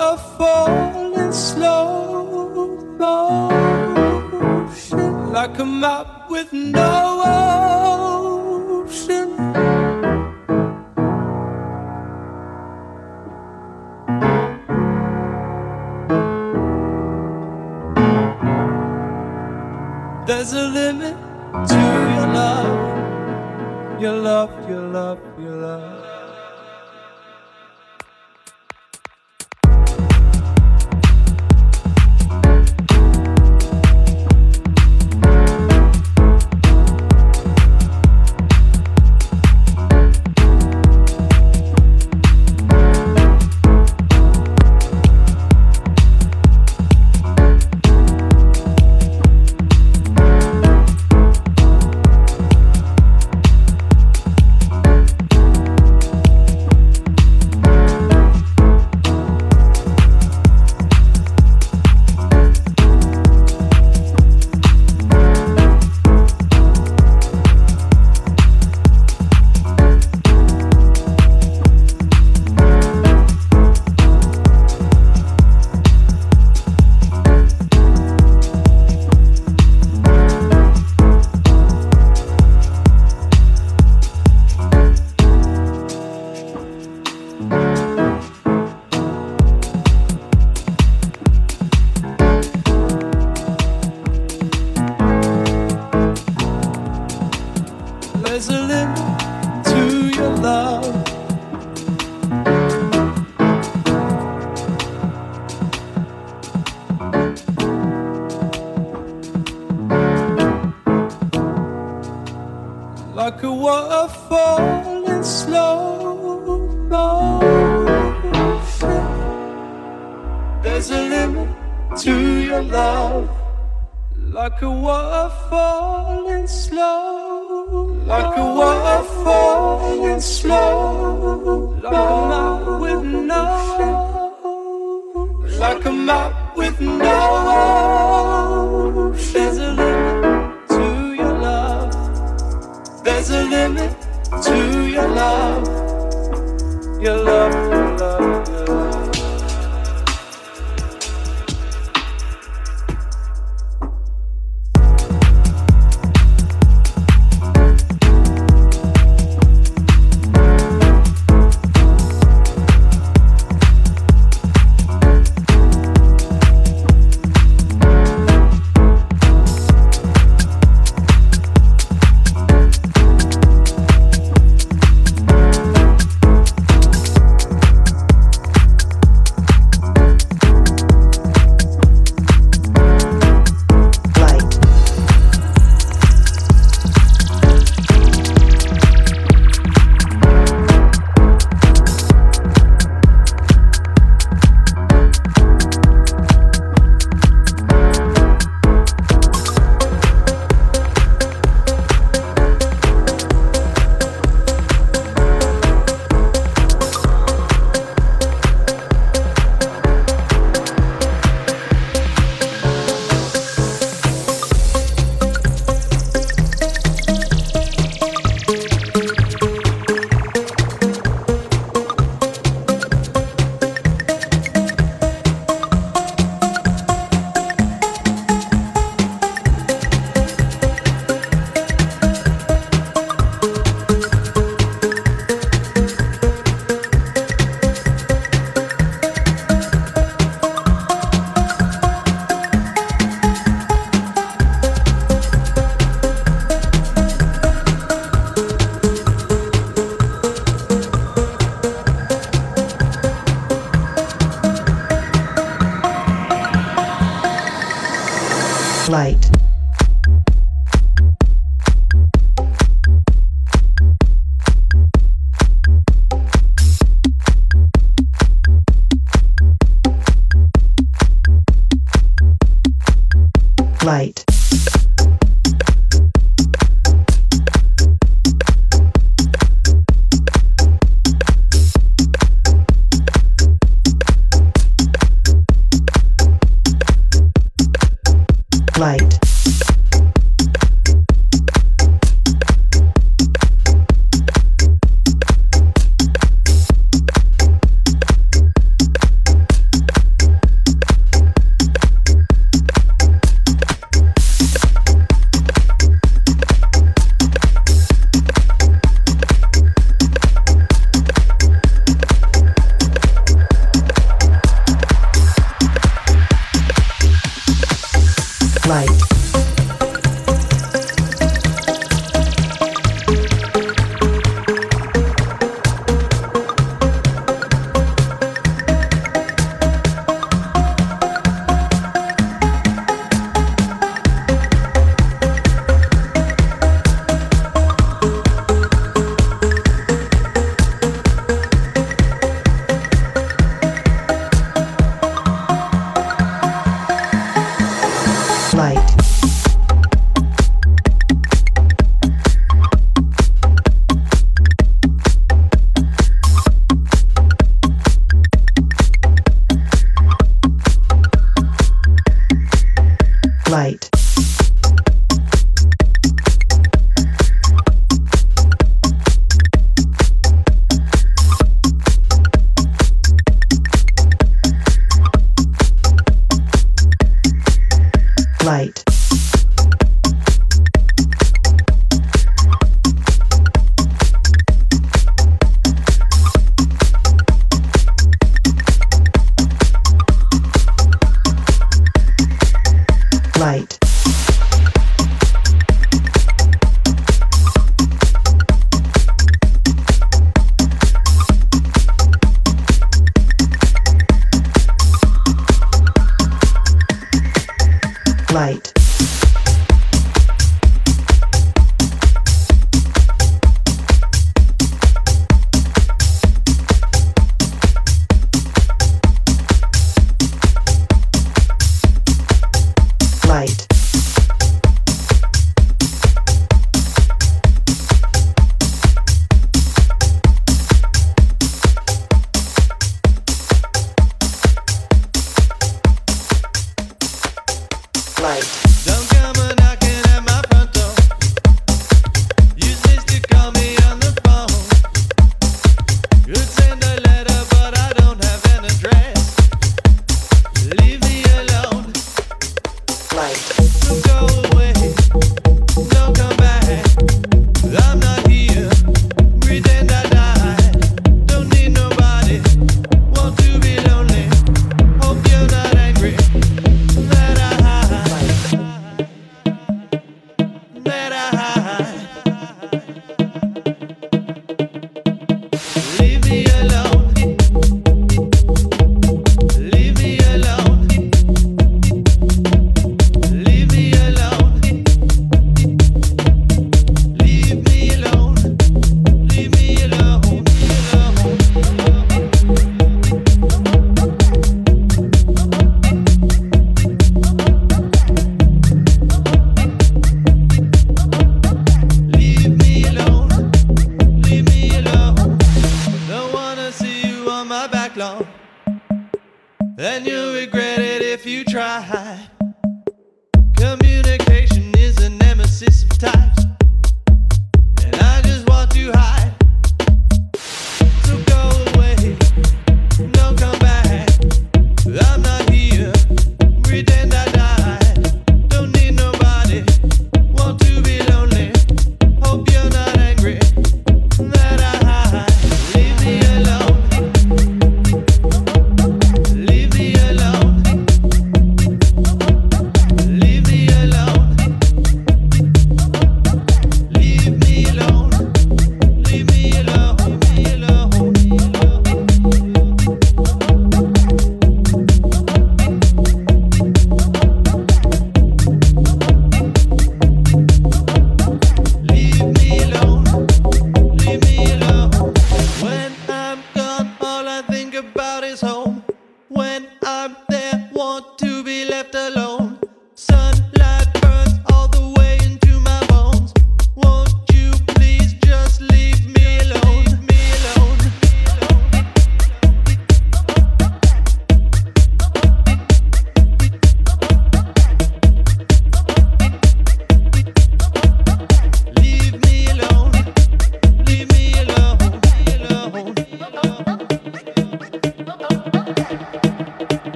a in slow motion, like a map with no ocean. There's a limit to your love, your love, your love, your love. Waterfall in slow motion. There's a limit to your love. Like a waterfall in slow, like a waterfall in slow, like a map with no, like a map with no. There's a limit to your love. There's a limit to your love. Your love,